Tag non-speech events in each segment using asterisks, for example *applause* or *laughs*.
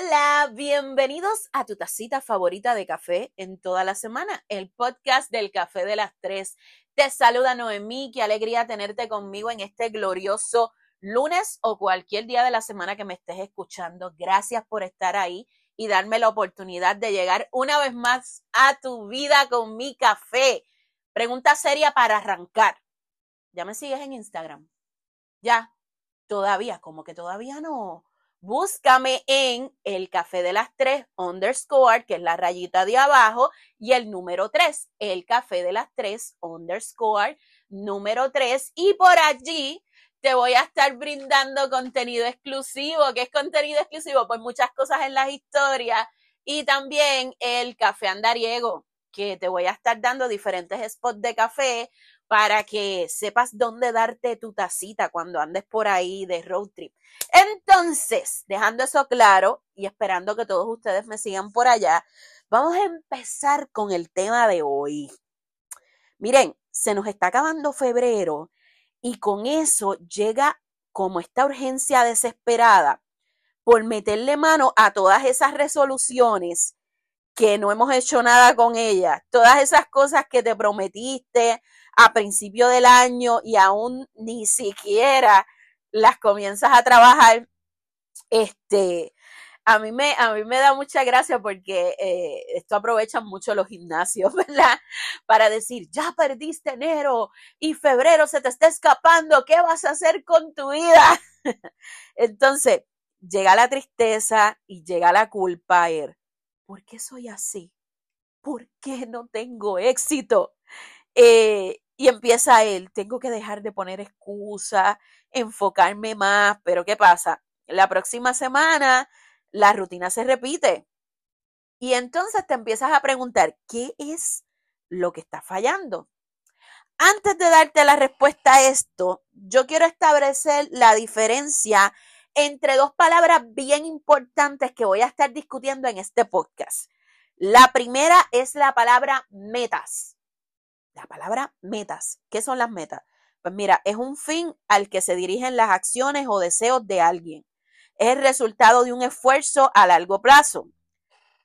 Hola, bienvenidos a tu tacita favorita de café en toda la semana, el podcast del café de las tres. Te saluda Noemí, qué alegría tenerte conmigo en este glorioso lunes o cualquier día de la semana que me estés escuchando. Gracias por estar ahí y darme la oportunidad de llegar una vez más a tu vida con mi café. Pregunta seria para arrancar. ¿Ya me sigues en Instagram? Ya, todavía, como que todavía no búscame en el café de las tres underscore, que es la rayita de abajo, y el número tres, el café de las tres underscore número tres. Y por allí te voy a estar brindando contenido exclusivo. ¿Qué es contenido exclusivo? Pues muchas cosas en las historias y también el café andariego, que te voy a estar dando diferentes spots de café para que sepas dónde darte tu tacita cuando andes por ahí de road trip. Entonces, dejando eso claro y esperando que todos ustedes me sigan por allá, vamos a empezar con el tema de hoy. Miren, se nos está acabando febrero y con eso llega como esta urgencia desesperada por meterle mano a todas esas resoluciones que no hemos hecho nada con ellas, todas esas cosas que te prometiste, a principio del año y aún ni siquiera las comienzas a trabajar, este, a mí me, a mí me da mucha gracia porque eh, esto aprovechan mucho los gimnasios, *laughs* ¿verdad? Para decir, ya perdiste enero y febrero se te está escapando, ¿qué vas a hacer con tu vida? *laughs* Entonces, llega la tristeza y llega la culpa, er, ¿por qué soy así? ¿Por qué no tengo éxito? Eh, y empieza él, tengo que dejar de poner excusas, enfocarme más, pero ¿qué pasa? La próxima semana la rutina se repite. Y entonces te empiezas a preguntar, ¿qué es lo que está fallando? Antes de darte la respuesta a esto, yo quiero establecer la diferencia entre dos palabras bien importantes que voy a estar discutiendo en este podcast. La primera es la palabra metas. La palabra metas. ¿Qué son las metas? Pues mira, es un fin al que se dirigen las acciones o deseos de alguien. Es resultado de un esfuerzo a largo plazo.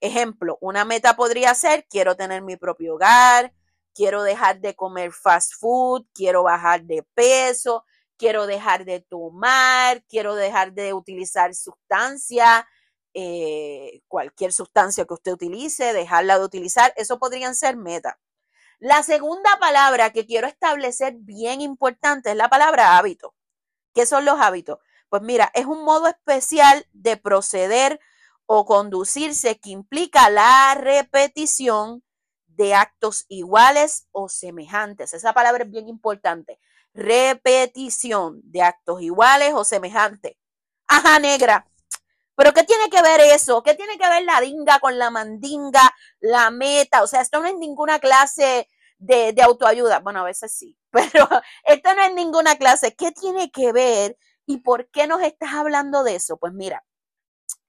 Ejemplo, una meta podría ser, quiero tener mi propio hogar, quiero dejar de comer fast food, quiero bajar de peso, quiero dejar de tomar, quiero dejar de utilizar sustancia, eh, cualquier sustancia que usted utilice, dejarla de utilizar. Eso podrían ser metas. La segunda palabra que quiero establecer bien importante es la palabra hábito. ¿Qué son los hábitos? Pues mira, es un modo especial de proceder o conducirse que implica la repetición de actos iguales o semejantes. Esa palabra es bien importante. Repetición de actos iguales o semejantes. Ajá, negra. Pero ¿qué tiene que ver eso? ¿Qué tiene que ver la dinga con la mandinga, la meta? O sea, esto no es ninguna clase de, autoayuda. Bueno, a veces sí, *laughs* pero esto no es ninguna clase. ¿Qué tiene que ver y por qué nos estás hablando de eso? Pues mira,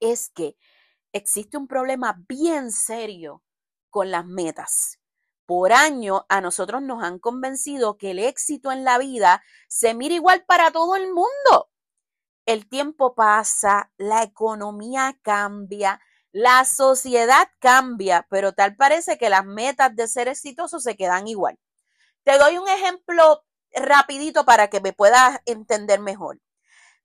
es que existe un problema bien serio con las metas. Por año a nosotros nos han convencido que el éxito en la vida se mira igual para todo el mundo. El tiempo pasa, la economía cambia, la sociedad cambia, pero tal parece que las metas de ser exitoso se quedan igual. Te doy un ejemplo rapidito para que me puedas entender mejor.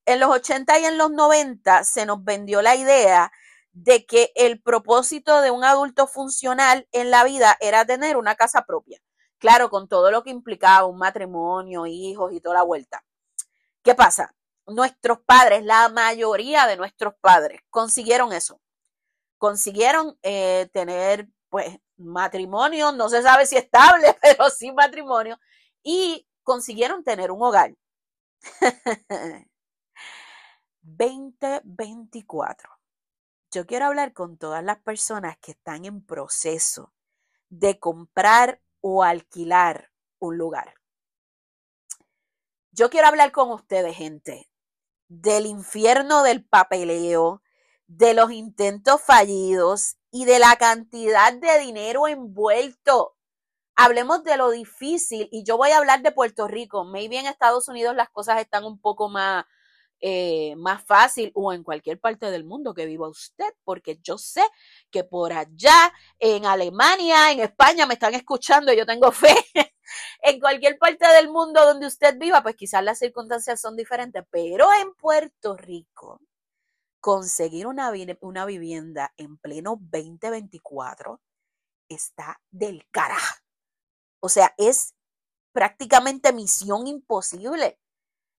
En los 80 y en los 90 se nos vendió la idea de que el propósito de un adulto funcional en la vida era tener una casa propia. Claro, con todo lo que implicaba un matrimonio, hijos y toda la vuelta. ¿Qué pasa? Nuestros padres, la mayoría de nuestros padres consiguieron eso consiguieron eh, tener pues matrimonio, no se sabe si estable, *laughs* pero sí matrimonio, y consiguieron tener un hogar. *laughs* 2024. Yo quiero hablar con todas las personas que están en proceso de comprar o alquilar un lugar. Yo quiero hablar con ustedes, gente, del infierno del papeleo, de los intentos fallidos y de la cantidad de dinero envuelto. Hablemos de lo difícil y yo voy a hablar de Puerto Rico. Maybe en Estados Unidos las cosas están un poco más eh, más fácil o en cualquier parte del mundo que viva usted, porque yo sé que por allá, en Alemania, en España, me están escuchando, yo tengo fe. *laughs* en cualquier parte del mundo donde usted viva, pues quizás las circunstancias son diferentes, pero en Puerto Rico, conseguir una, una vivienda en pleno 2024 está del carajo. O sea, es prácticamente misión imposible.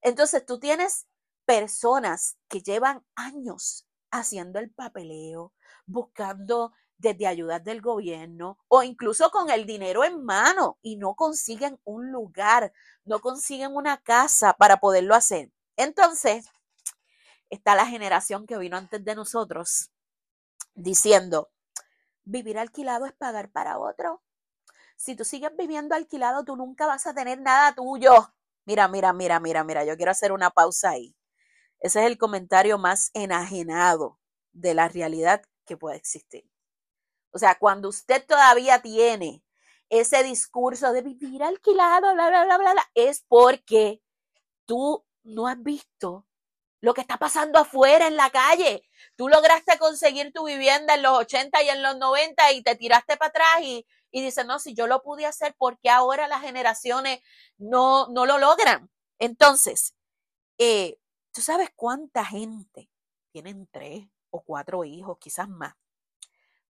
Entonces tú tienes personas que llevan años haciendo el papeleo, buscando desde ayudas del gobierno o incluso con el dinero en mano y no consiguen un lugar, no consiguen una casa para poderlo hacer. Entonces, está la generación que vino antes de nosotros diciendo, vivir alquilado es pagar para otro. Si tú sigues viviendo alquilado, tú nunca vas a tener nada tuyo. Mira, mira, mira, mira, mira, yo quiero hacer una pausa ahí. Ese es el comentario más enajenado de la realidad que puede existir. O sea, cuando usted todavía tiene ese discurso de vivir alquilado, bla, bla, bla, bla, bla, es porque tú no has visto lo que está pasando afuera en la calle. Tú lograste conseguir tu vivienda en los 80 y en los 90 y te tiraste para atrás y, y dices, no, si yo lo pude hacer, ¿por qué ahora las generaciones no, no lo logran? Entonces, eh, ¿tú sabes cuánta gente tienen tres o cuatro hijos, quizás más?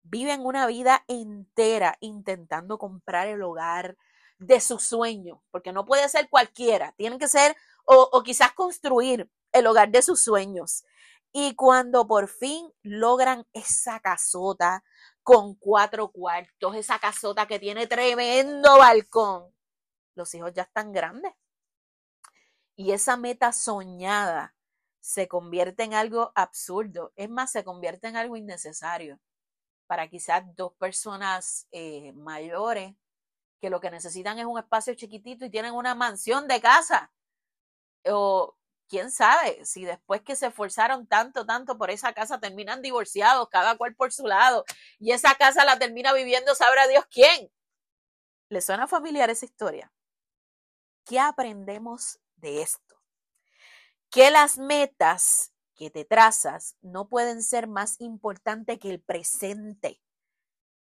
Viven una vida entera intentando comprar el hogar de su sueño, porque no puede ser cualquiera, tienen que ser o, o quizás construir el hogar de sus sueños. Y cuando por fin logran esa casota con cuatro cuartos, esa casota que tiene tremendo balcón, los hijos ya están grandes. Y esa meta soñada se convierte en algo absurdo. Es más, se convierte en algo innecesario para quizás dos personas eh, mayores que lo que necesitan es un espacio chiquitito y tienen una mansión de casa. O quién sabe si después que se esforzaron tanto, tanto por esa casa terminan divorciados, cada cual por su lado, y esa casa la termina viviendo, sabrá Dios quién. ¿Le suena familiar esa historia? ¿Qué aprendemos de esto? Que las metas que te trazas no pueden ser más importantes que el presente.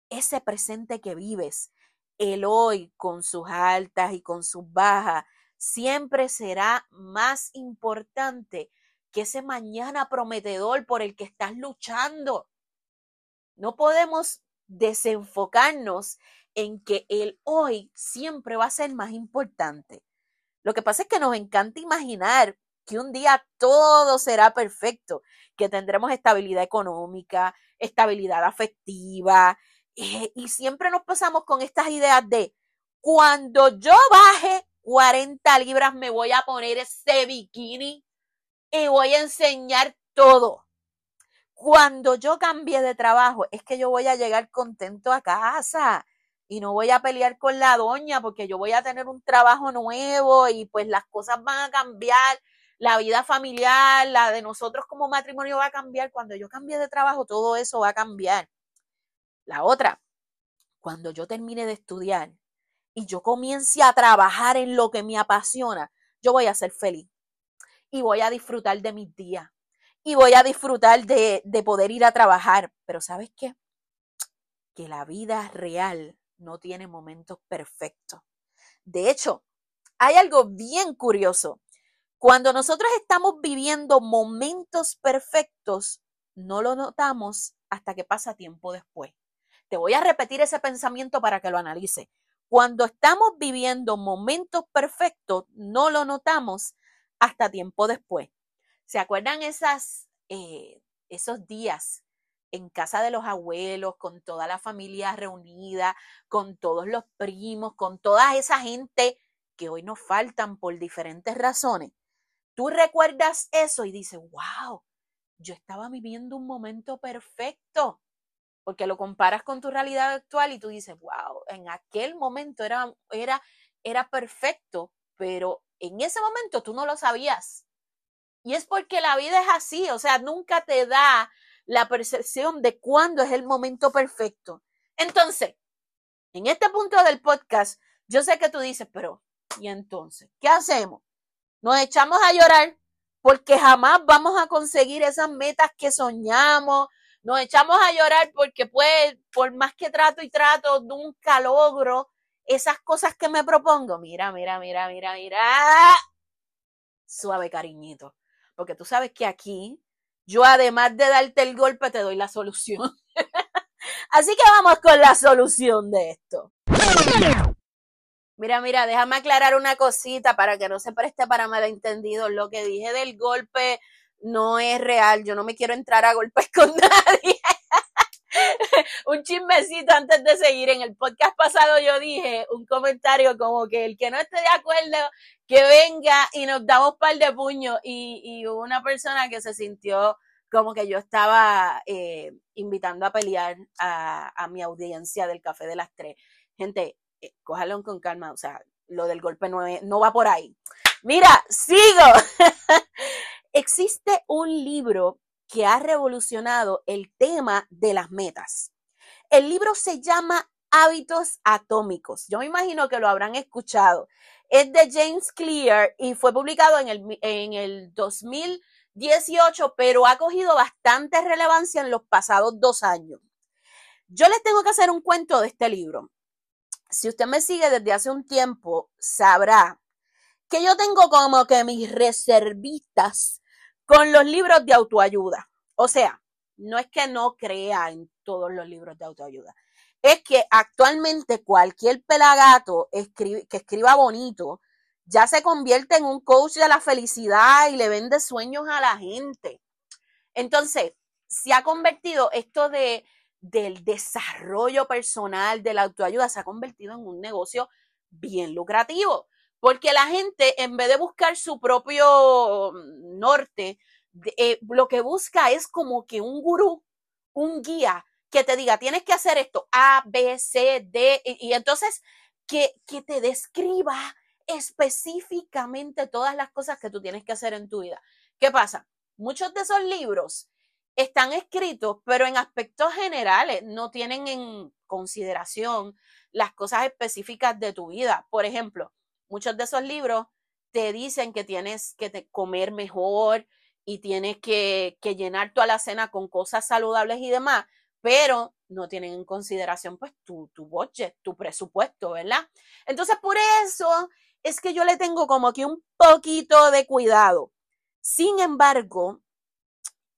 Ese presente que vives, el hoy con sus altas y con sus bajas, siempre será más importante que ese mañana prometedor por el que estás luchando. No podemos desenfocarnos en que el hoy siempre va a ser más importante. Lo que pasa es que nos encanta imaginar que un día todo será perfecto, que tendremos estabilidad económica, estabilidad afectiva, eh, y siempre nos pasamos con estas ideas de cuando yo baje 40 libras, me voy a poner ese bikini y voy a enseñar todo. Cuando yo cambie de trabajo, es que yo voy a llegar contento a casa y no voy a pelear con la doña porque yo voy a tener un trabajo nuevo y pues las cosas van a cambiar, la vida familiar, la de nosotros como matrimonio va a cambiar. Cuando yo cambie de trabajo, todo eso va a cambiar. La otra, cuando yo termine de estudiar, y yo comience a trabajar en lo que me apasiona, yo voy a ser feliz y voy a disfrutar de mis días y voy a disfrutar de, de poder ir a trabajar. Pero ¿sabes qué? Que la vida real no tiene momentos perfectos. De hecho, hay algo bien curioso. Cuando nosotros estamos viviendo momentos perfectos, no lo notamos hasta que pasa tiempo después. Te voy a repetir ese pensamiento para que lo analice. Cuando estamos viviendo momentos perfectos, no lo notamos hasta tiempo después. ¿Se acuerdan esas, eh, esos días en casa de los abuelos, con toda la familia reunida, con todos los primos, con toda esa gente que hoy nos faltan por diferentes razones? Tú recuerdas eso y dices, wow, yo estaba viviendo un momento perfecto porque lo comparas con tu realidad actual y tú dices, wow, en aquel momento era, era, era perfecto, pero en ese momento tú no lo sabías. Y es porque la vida es así, o sea, nunca te da la percepción de cuándo es el momento perfecto. Entonces, en este punto del podcast, yo sé que tú dices, pero, ¿y entonces? ¿Qué hacemos? ¿Nos echamos a llorar porque jamás vamos a conseguir esas metas que soñamos. Nos echamos a llorar porque pues, por más que trato y trato, nunca logro esas cosas que me propongo. Mira, mira, mira, mira, mira. Suave cariñito. Porque tú sabes que aquí yo además de darte el golpe te doy la solución. *laughs* Así que vamos con la solución de esto. Mira, mira, déjame aclarar una cosita para que no se preste para malentendido. Lo que dije del golpe no es real. Yo no me quiero entrar a golpes *laughs* con nadie. *laughs* un chismecito antes de seguir. En el podcast pasado yo dije un comentario como que el que no esté de acuerdo, que venga y nos damos par de puños. Y, y hubo una persona que se sintió como que yo estaba eh, invitando a pelear a, mi audiencia del Café de las Tres. Gente, eh, cójalo con calma, o sea, lo del golpe no, no va por ahí. Mira, sigo. *laughs* Existe un libro que ha revolucionado el tema de las metas. El libro se llama Hábitos Atómicos. Yo me imagino que lo habrán escuchado. Es de James Clear y fue publicado en el, en el 2000 18, pero ha cogido bastante relevancia en los pasados dos años. Yo les tengo que hacer un cuento de este libro. Si usted me sigue desde hace un tiempo, sabrá que yo tengo como que mis reservitas con los libros de autoayuda. O sea, no es que no crea en todos los libros de autoayuda. Es que actualmente cualquier pelagato que escriba bonito ya se convierte en un coach de la felicidad y le vende sueños a la gente. Entonces, se ha convertido esto de, del desarrollo personal, de la autoayuda, se ha convertido en un negocio bien lucrativo, porque la gente, en vez de buscar su propio norte, eh, lo que busca es como que un gurú, un guía que te diga, tienes que hacer esto, A, B, C, D, y, entonces que, que te describa específicamente todas las cosas que tú tienes que hacer en tu vida. ¿Qué pasa? Muchos de esos libros están escritos, pero en aspectos generales, no tienen en consideración las cosas específicas de tu vida. Por ejemplo, muchos de esos libros te dicen que tienes que comer mejor y tienes que, llenar toda la cena con cosas saludables y demás, pero no tienen en consideración pues tu, tu budget, tu presupuesto, ¿verdad? Entonces, por eso es que yo le tengo como que un poquito de cuidado. Sin embargo,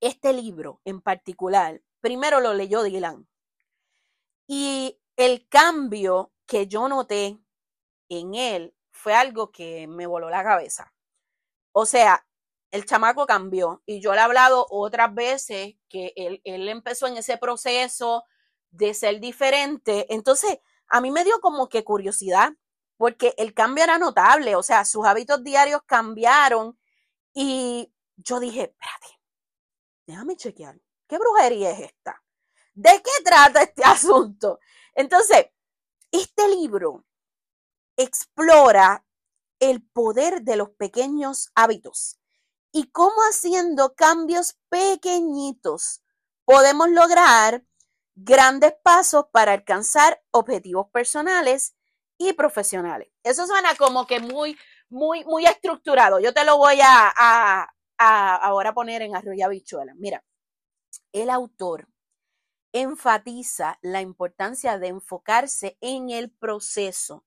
este libro en particular, primero lo leyó Dylan. Y el cambio que yo noté en él fue algo que me voló la cabeza. O sea, el chamaco cambió y yo le he hablado otras veces que él, él empezó en ese proceso de ser diferente. Entonces, a mí me dio como que curiosidad porque el cambio era notable, o sea, sus hábitos diarios cambiaron y yo dije, espérate, déjame chequear, ¿qué brujería es esta? ¿De qué trata este *laughs* asunto? Entonces, este libro explora el poder de los pequeños hábitos y cómo haciendo cambios pequeñitos podemos lograr grandes pasos para alcanzar objetivos personales y profesionales. Eso suena como que muy, muy, muy estructurado. Yo te lo voy a, a, ahora poner en arroya bichuela. Mira, el autor enfatiza la importancia de enfocarse en el proceso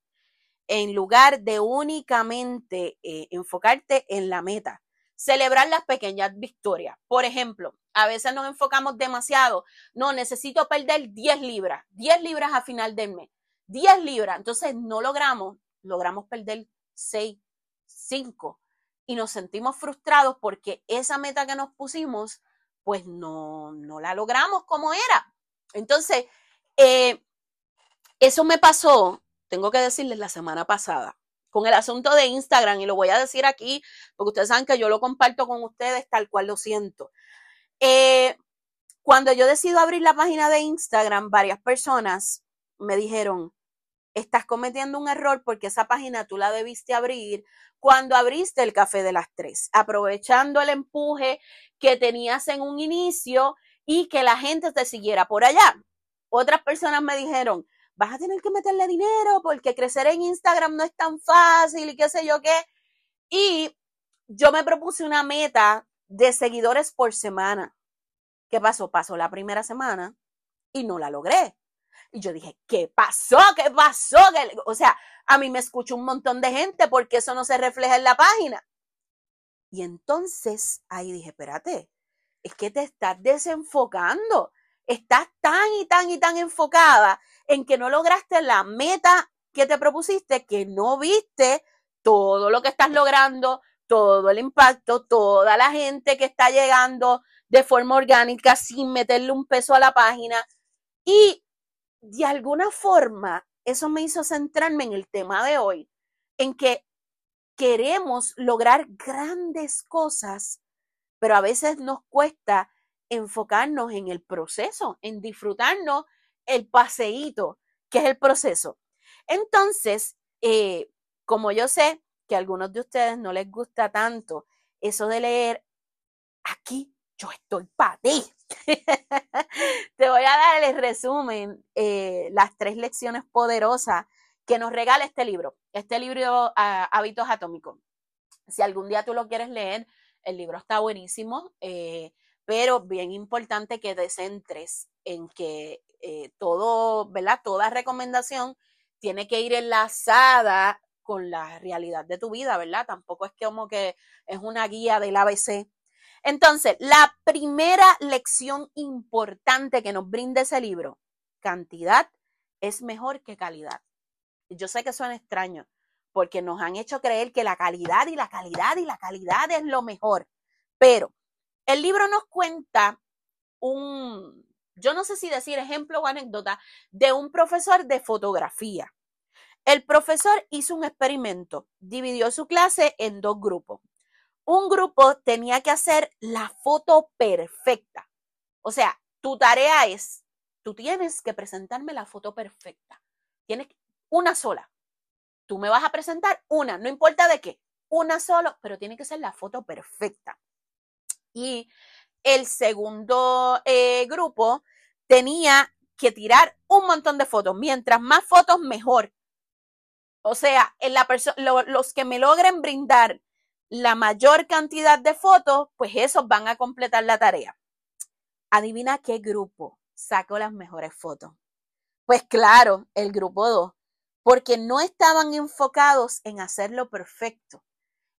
en lugar de únicamente eh, enfocarte en la meta. Celebrar las pequeñas victorias. Por ejemplo, a veces nos enfocamos demasiado. No, necesito perder 10 libras, 10 libras a final del mes. 10 libras. Entonces no logramos, logramos perder 6, 5 y nos sentimos frustrados porque esa meta que nos pusimos, pues no, no la logramos como era. Entonces, eh, eso me pasó, tengo que decirles, la semana pasada con el asunto de Instagram y lo voy a decir aquí porque ustedes saben que yo lo comparto con ustedes tal cual lo siento. Eh, cuando yo decido abrir la página de Instagram, varias personas me dijeron, estás cometiendo un error porque esa página tú la debiste abrir cuando abriste el café de las tres, aprovechando el empuje que tenías en un inicio y que la gente te siguiera por allá. Otras personas me dijeron, vas a tener que meterle dinero porque crecer en Instagram no es tan fácil y qué sé yo qué. Y yo me propuse una meta de seguidores por semana. ¿Qué pasó? Pasó la primera semana y no la logré. Y yo dije, ¿qué pasó? ¿Qué pasó? O sea, a mí me escucha un montón de gente porque eso no se refleja en la página. Y entonces ahí dije, espérate, es que te estás desenfocando. Estás tan y tan y tan enfocada en que no lograste la meta que te propusiste, que no viste todo lo que estás logrando, todo el impacto, toda la gente que está llegando de forma orgánica sin meterle un peso a la página. Y de alguna forma, eso me hizo centrarme en el tema de hoy, en que queremos lograr grandes cosas, pero a veces nos cuesta enfocarnos en el proceso, en disfrutarnos el paseíto, que es el proceso. Entonces, eh, como yo sé que a algunos de ustedes no les gusta tanto eso de leer, aquí yo estoy para ti. *laughs* Te voy a dar el resumen, eh, las tres lecciones poderosas que nos regala este libro, este libro ah, Hábitos Atómicos. Si algún día tú lo quieres leer, el libro está buenísimo, eh, pero bien importante que te centres en que eh, todo, ¿verdad? Toda recomendación tiene que ir enlazada con la realidad de tu vida, ¿verdad? Tampoco es como que es una guía del ABC entonces, la primera lección importante que nos brinda ese libro, cantidad es mejor que calidad. Yo sé que suena extraño, porque nos han hecho creer que la calidad y la calidad y la calidad es lo mejor. Pero el libro nos cuenta un, yo no sé si decir ejemplo o anécdota, de un profesor de fotografía. El profesor hizo un experimento, dividió su clase en dos grupos un grupo tenía que hacer la foto perfecta. O sea, tu tarea es, tú tienes que presentarme la foto perfecta. Tienes una sola. Tú me vas a presentar una, no importa de qué, una sola, pero tiene que ser la foto perfecta. Y el segundo eh, grupo tenía que tirar un montón de fotos. Mientras más fotos, mejor. O sea, los que me logren brindar la mayor cantidad de fotos, pues esos van a completar la tarea. Adivina qué grupo sacó las mejores fotos. Pues claro, el grupo 2, porque no estaban enfocados en hacerlo perfecto.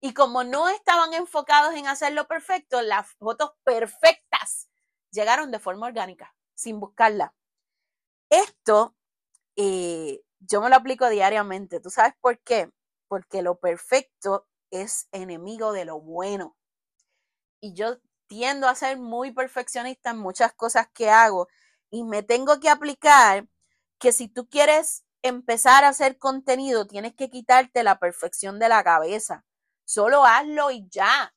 Y como no estaban enfocados en hacerlo perfecto, las fotos perfectas llegaron de forma orgánica, sin buscarla. Esto eh, yo me lo aplico diariamente. ¿Tú sabes por qué? Porque lo perfecto es enemigo de lo bueno. Y yo tiendo a ser muy perfeccionista en muchas cosas que hago y me tengo que aplicar que si tú quieres empezar a hacer contenido, tienes que quitarte la perfección de la cabeza. Solo hazlo y ya.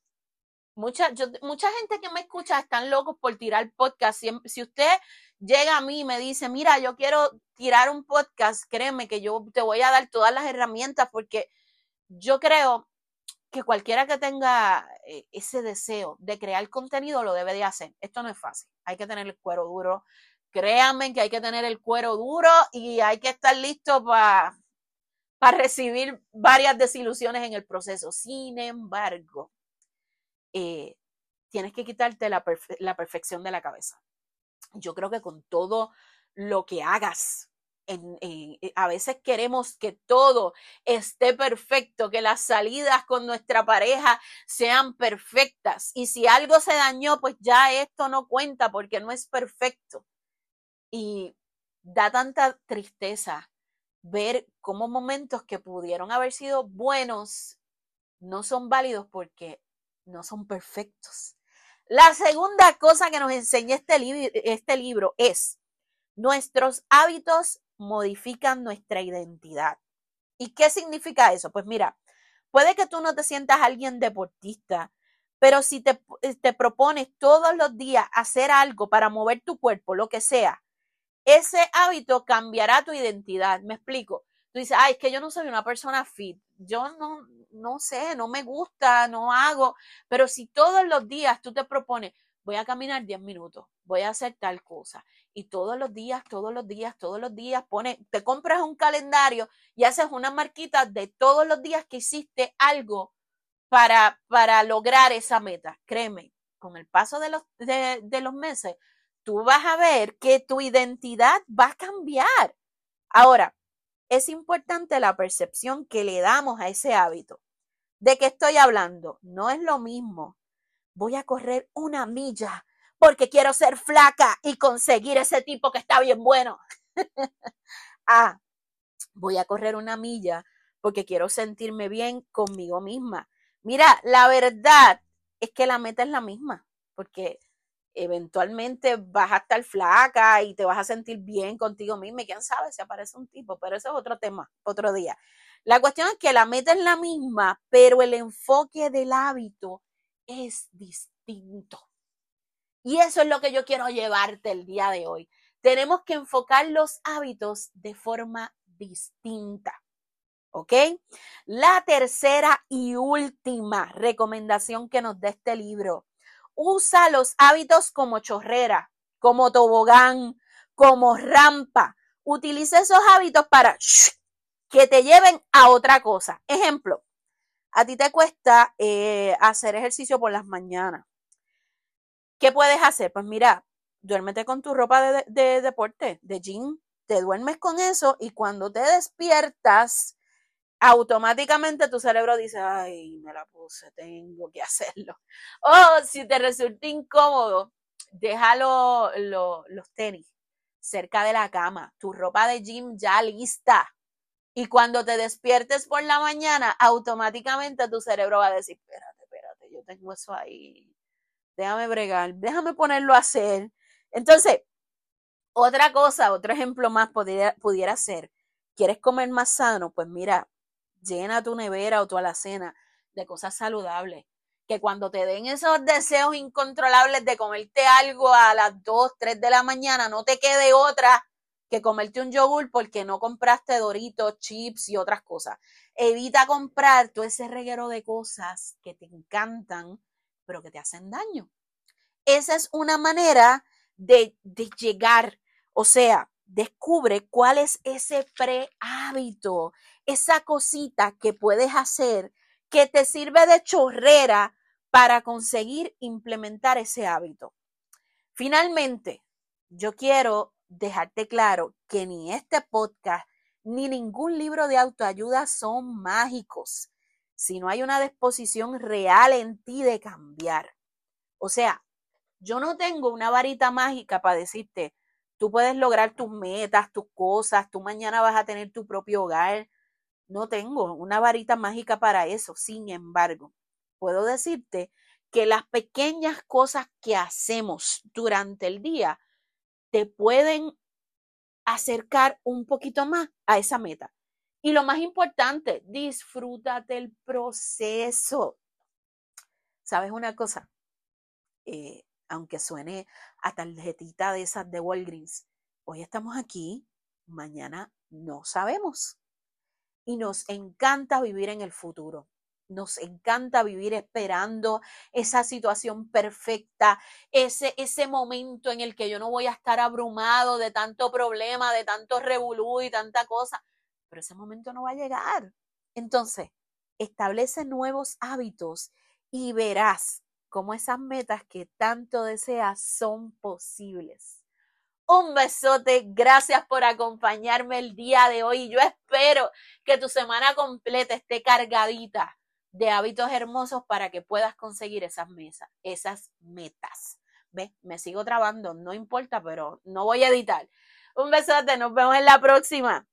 Mucha, mucha gente que me escucha están locos por tirar podcast. Si, si, usted llega a mí y me dice, mira, yo quiero tirar un podcast, créeme que yo te voy a dar todas las herramientas porque yo creo que cualquiera que tenga eh, ese deseo de crear contenido lo debe de hacer. Esto no es fácil. Hay que tener el cuero duro. Créanme que hay que tener el cuero duro y hay que estar listo para recibir varias desilusiones en el proceso. Sin embargo, eh, tienes que quitarte la, la perfección de la cabeza. Yo creo que con todo lo que hagas, eh, a veces queremos que todo esté perfecto, que las salidas con nuestra pareja sean perfectas. Y si algo se dañó, pues ya esto no cuenta porque no es perfecto. Y da tanta tristeza ver cómo momentos que pudieron haber sido buenos no son válidos porque no son perfectos. La segunda cosa que nos enseña este, este libro es nuestros hábitos modifican nuestra identidad. ¿Y qué significa eso? Pues mira, puede que tú no te sientas alguien deportista, pero si te, eh, te propones todos los días hacer algo para mover tu cuerpo, lo que sea, ese hábito cambiará tu identidad. Me explico. Tú dices, ay, es que yo no soy una persona fit. Yo no, no sé, no me gusta, no hago. Pero si todos los días tú te propones, voy a caminar 10 minutos, voy a hacer tal cosa. Y todos los días, todos los días, todos los días, pone, te compras un calendario y haces una marquita de todos los días que hiciste algo para, para lograr esa meta. Créeme, con el paso de los, de los meses, tú vas a ver que tu identidad va a cambiar. Ahora, es importante la percepción que le damos a ese hábito. ¿De qué estoy hablando? No es lo mismo. Voy a correr una milla porque quiero ser flaca y conseguir ese tipo que está bien bueno. *laughs* ah, voy a correr una milla porque quiero sentirme bien conmigo misma. Mira, la verdad es que la meta es la misma, porque eventualmente vas a estar flaca y te vas a sentir bien contigo misma y quién sabe si aparece un tipo, pero eso es otro tema, otro día. La cuestión es que la meta es la misma, pero el enfoque del hábito es distinto. Y eso es lo que yo quiero llevarte el día de hoy. Tenemos que enfocar los hábitos de forma distinta. ¿Ok? La tercera y última recomendación que nos da este libro usa los hábitos como chorrera, como tobogán, como rampa. Utiliza esos hábitos para que te lleven a otra cosa. Ejemplo, a ti te cuesta eh, hacer ejercicio por las mañanas. ¿Qué puedes hacer? Pues mira, duérmete con tu ropa de, de deporte, de gym, te duermes con eso y cuando te despiertas, automáticamente tu cerebro dice, ay, me la puse, tengo que *laughs* hacerlo. O si te resulta incómodo, déjalo los tenis cerca de la cama, tu ropa de gym ya lista. Y cuando te despiertes por la mañana, automáticamente tu cerebro va a decir, espérate, espérate, yo tengo eso ahí, déjame bregar, déjame ponerlo a hacer. Entonces, otra cosa, otro ejemplo más pudiera, pudiera ser, ¿quieres comer más sano? Pues mira, llena tu nevera o tu alacena de cosas saludables. Que cuando te den esos deseos incontrolables de comerte algo a las 2, 3 de la mañana, no te quede otra que comerte un yogur porque no compraste doritos, chips y otras cosas. Evita comprar todo ese reguero de cosas que te encantan, pero que te hacen daño. Esa es una manera de, de llegar, o sea, descubre cuál es ese prehábito, esa cosita que puedes hacer que te sirve de chorrera para conseguir implementar ese hábito. Finalmente, yo quiero dejarte claro que ni este podcast ni ningún libro de autoayuda son mágicos si no hay una disposición real en ti de cambiar. O sea, yo no tengo una varita mágica para decirte, Tú puedes lograr tus metas, tus cosas, tú mañana vas a tener tu propio hogar. No tengo una varita mágica para eso. Sin embargo, puedo decirte que las pequeñas cosas que hacemos durante el día te pueden acercar un poquito más a esa meta. Y lo más importante, disfrútate el proceso. ¿Sabes una cosa? Eh, aunque suene a tarjetita de esas de Walgreens, hoy estamos aquí, mañana no sabemos. Y nos encanta vivir en el futuro. Nos encanta vivir esperando esa situación perfecta, ese, ese momento en el que yo no voy a estar abrumado de tanto problema, de tanto revolú y tanta cosa. Pero ese momento no va a llegar. Entonces, establece nuevos hábitos y verás cómo esas metas que tanto deseas son posibles. Un besote, gracias por acompañarme el día de hoy. Yo espero que tu semana completa esté cargadita de hábitos hermosos para que puedas conseguir esas mesas, esas metas. ¿Ves? Me sigo trabando, no importa, pero no voy a editar. Un besote, nos vemos en la próxima.